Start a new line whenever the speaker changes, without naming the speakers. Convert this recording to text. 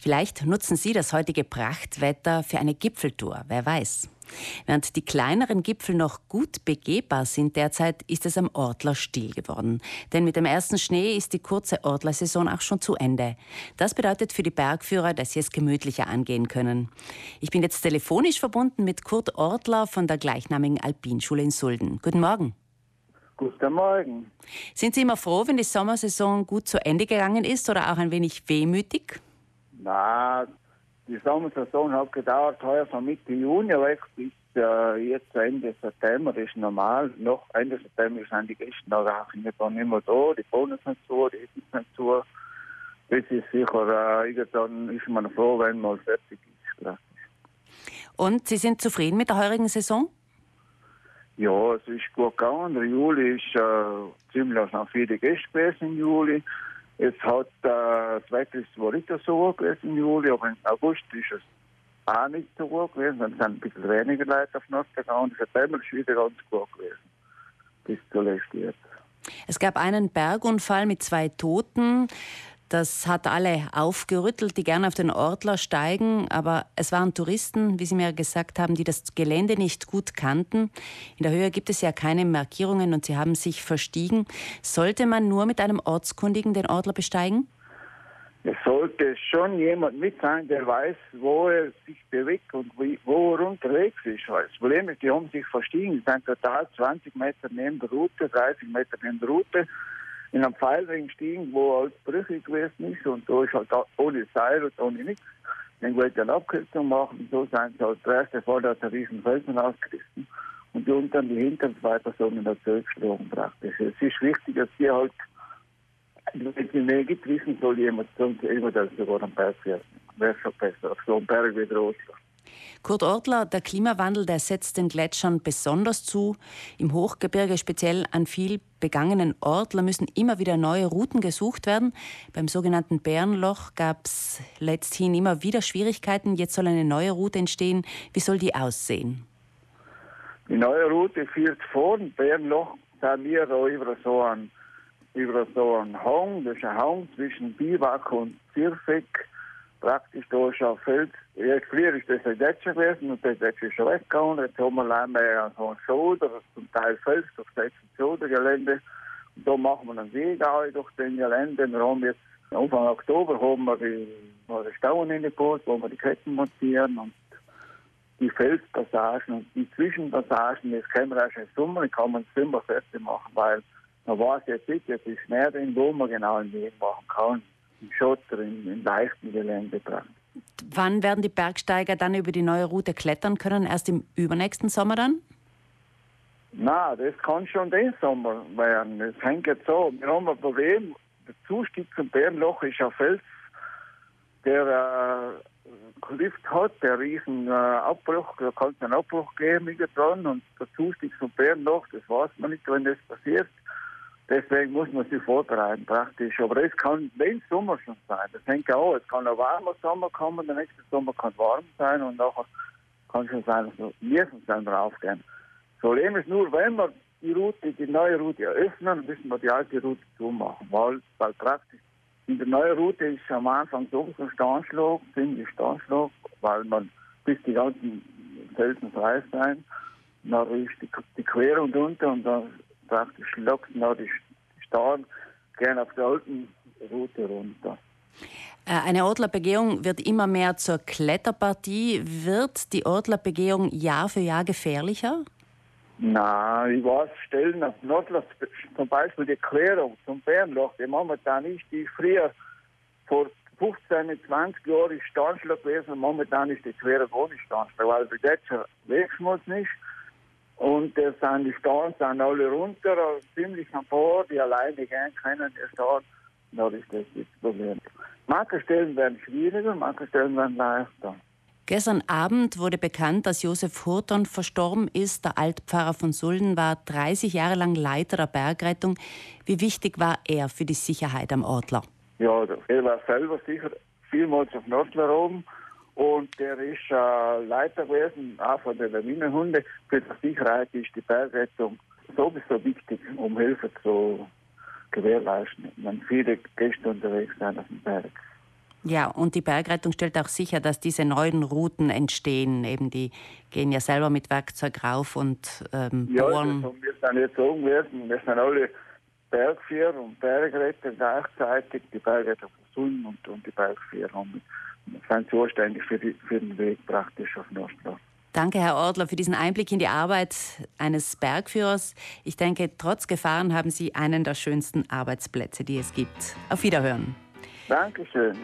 Vielleicht nutzen Sie das heutige Prachtwetter für eine Gipfeltour, wer weiß. Während die kleineren Gipfel noch gut begehbar sind derzeit, ist es am Ortler still geworden. Denn mit dem ersten Schnee ist die kurze Ortler-Saison auch schon zu Ende. Das bedeutet für die Bergführer, dass sie es gemütlicher angehen können. Ich bin jetzt telefonisch verbunden mit Kurt Ortler von der gleichnamigen Alpinschule in Sulden. Guten Morgen.
Guten Morgen.
Sind Sie immer froh, wenn die Sommersaison gut zu Ende gegangen ist oder auch ein wenig wehmütig?
Na, die Sommersaison hat gedauert, heuer von Mitte Juni weg bis äh, jetzt Ende September, das ist normal. Noch Ende September sind die Gäste noch dann nicht mehr da, die Bohnen sind zu, die Essen sind zu. Das ist sicher, äh, irgendwann ist man froh, wenn mal fertig ist.
Und Sie sind zufrieden mit der heurigen Saison?
Ja, es ist gut gegangen. Der Juli ist äh, ziemlich noch viele Gäste gewesen im Juli. Es hat äh, ist zwar nicht so hoch gewesen im Juli, aber im August ist es auch nicht so hoch gewesen. Dann sind ein bisschen weniger Leute auf Nacht gegangen. September ist wieder ganz gut gewesen. Bis zuletzt jetzt.
Es gab einen Bergunfall mit zwei Toten. Das hat alle aufgerüttelt, die gerne auf den Ortler steigen. Aber es waren Touristen, wie Sie mir gesagt haben, die das Gelände nicht gut kannten. In der Höhe gibt es ja keine Markierungen und sie haben sich verstiegen. Sollte man nur mit einem Ortskundigen den Ortler besteigen?
Es sollte schon jemand mit sein, der weiß, wo er sich bewegt und wo er unterwegs ist. Das Problem ist, die haben sich verstiegen. Die sind total 20 Meter neben der Route, 30 Meter neben der Route in einem Pfeilring stiegen, wo alles brüchig gewesen ist und da ist halt ohne Seil und ohne nichts. Dann wollte ich eine Abkürzung machen, so sind sie halt der erste Fall, da hat er riesen Felsen ausgerissen und die unten die hinteren zwei Personen da zurückgeschlagen praktisch. Es ist wichtig, dass sie halt, wenn es mehr gibt, wissen soll jemand, sonst immer, dass sogar am Berg fährt. Wäre schon besser, auf so einem Berg wie der Ostler.
Kurt Ortler, der Klimawandel, der setzt den Gletschern besonders zu. Im Hochgebirge, speziell an viel begangenen Ortler, müssen immer wieder neue Routen gesucht werden. Beim sogenannten Bärenloch gab es letzthin immer wieder Schwierigkeiten. Jetzt soll eine neue Route entstehen. Wie soll die aussehen?
Die neue Route führt vor dem Bärenloch, sind wir da über so einen, über so einen Hang, das ist ein Hang zwischen Biwak und Zirfek praktisch da schon Feld. Jetzt früher ist das ein Gletscher gewesen und der Gletscher ist schon weggegangen. Jetzt haben wir allein mehr so einen Schoder, zum Teil Fels durch das Schodergelände. Und da machen wir einen Weg auch durch den Gelände. Wir haben jetzt Anfang Oktober haben wir die, die Stauen Boot, wo wir die Ketten montieren und die Felspassagen und die Zwischenpassagen, das können wir erst im Sommer, die kann man im Sommer fertig machen, weil man weiß jetzt nicht, jetzt ist mehr drin, wo man genau einen Weg machen kann im Schotter, im, im leichten Gelände dran.
Wann werden die Bergsteiger dann über die neue Route klettern können? Erst im übernächsten Sommer dann?
Na, das kann schon den Sommer werden. Es hängt jetzt so. Wir haben ein Problem. Der Zustieg zum Bärenloch ist ein Fels, der äh, Lift hat, der riesen äh, Abbruch, da kann es einen Abbruch geben dran und der Zustieg zum Bärenloch, das weiß man nicht, wenn das passiert. Deswegen muss man sich vorbereiten praktisch. Aber es kann den Sommer schon sein. Das hängt auch. Es kann ein warmer Sommer kommen, der nächste Sommer kann warm sein und nachher kann schon sein, dass wir nirgends dann draufgehen. Das Problem ist nur, wenn wir die Route, die neue Route eröffnen, müssen wir die alte Route zumachen. Weil, weil praktisch in der neuen Route ist am Anfang so ein Steinschlag, ziemlich Steinschlag, weil man bis die ganzen Felsen frei sein. Dann ist die, die Querung drunter und dann praktisch lockt noch die Stahl gerne auf der alten Route runter.
Äh, eine Ortlerbegehung wird immer mehr zur Kletterpartie. Wird die Ortlerbegehung Jahr für Jahr gefährlicher?
Na, ich weiß, Stellen auf Nordland, zum Beispiel die Klärung zum Bärenloch, die momentan ist, die früher vor 15, 20 Jahren ist Steinschlag gewesen, momentan ist die Querung ohne Steinschlag, weil der Gletscher wegschmutzt nicht. Und äh, sind die Steine sind alle runter, also ziemlich ein paar, die alleine gehen können, der Stein. Da ist das das Problem. Manche Stellen werden schwieriger, manche Stellen werden leichter.
Gestern Abend wurde bekannt, dass Josef Hurton verstorben ist. Der Altpfarrer von Sulden war 30 Jahre lang Leiter der Bergrettung. Wie wichtig war er für die Sicherheit am Ortler?
Ja, er war selber sicher vielmals auf Nordler oben und der ist äh, Leiter gewesen, auch von den Lawinenhunden. Für die Sicherheit ist die Bergrettung sowieso wichtig, um Hilfe zu gewährleisten, wenn viele Gäste unterwegs sind auf dem Berg.
Ja, und die Bergrettung stellt auch sicher, dass diese neuen Routen entstehen. Eben die gehen ja selber mit Werkzeug rauf und ähm,
ja,
bohren.
Ja, wir dann jetzt müssen. Wir sind alle Bergführer und Bergretter gleichzeitig. Die Bergretter von Sulm und, und die Bergführer haben, sind zuständig für, die, für den Weg praktisch auf Nordstraße.
Danke, Herr Ordler, für diesen Einblick in die Arbeit eines Bergführers. Ich denke, trotz Gefahren haben Sie einen der schönsten Arbeitsplätze, die es gibt. Auf Wiederhören.
Dankeschön.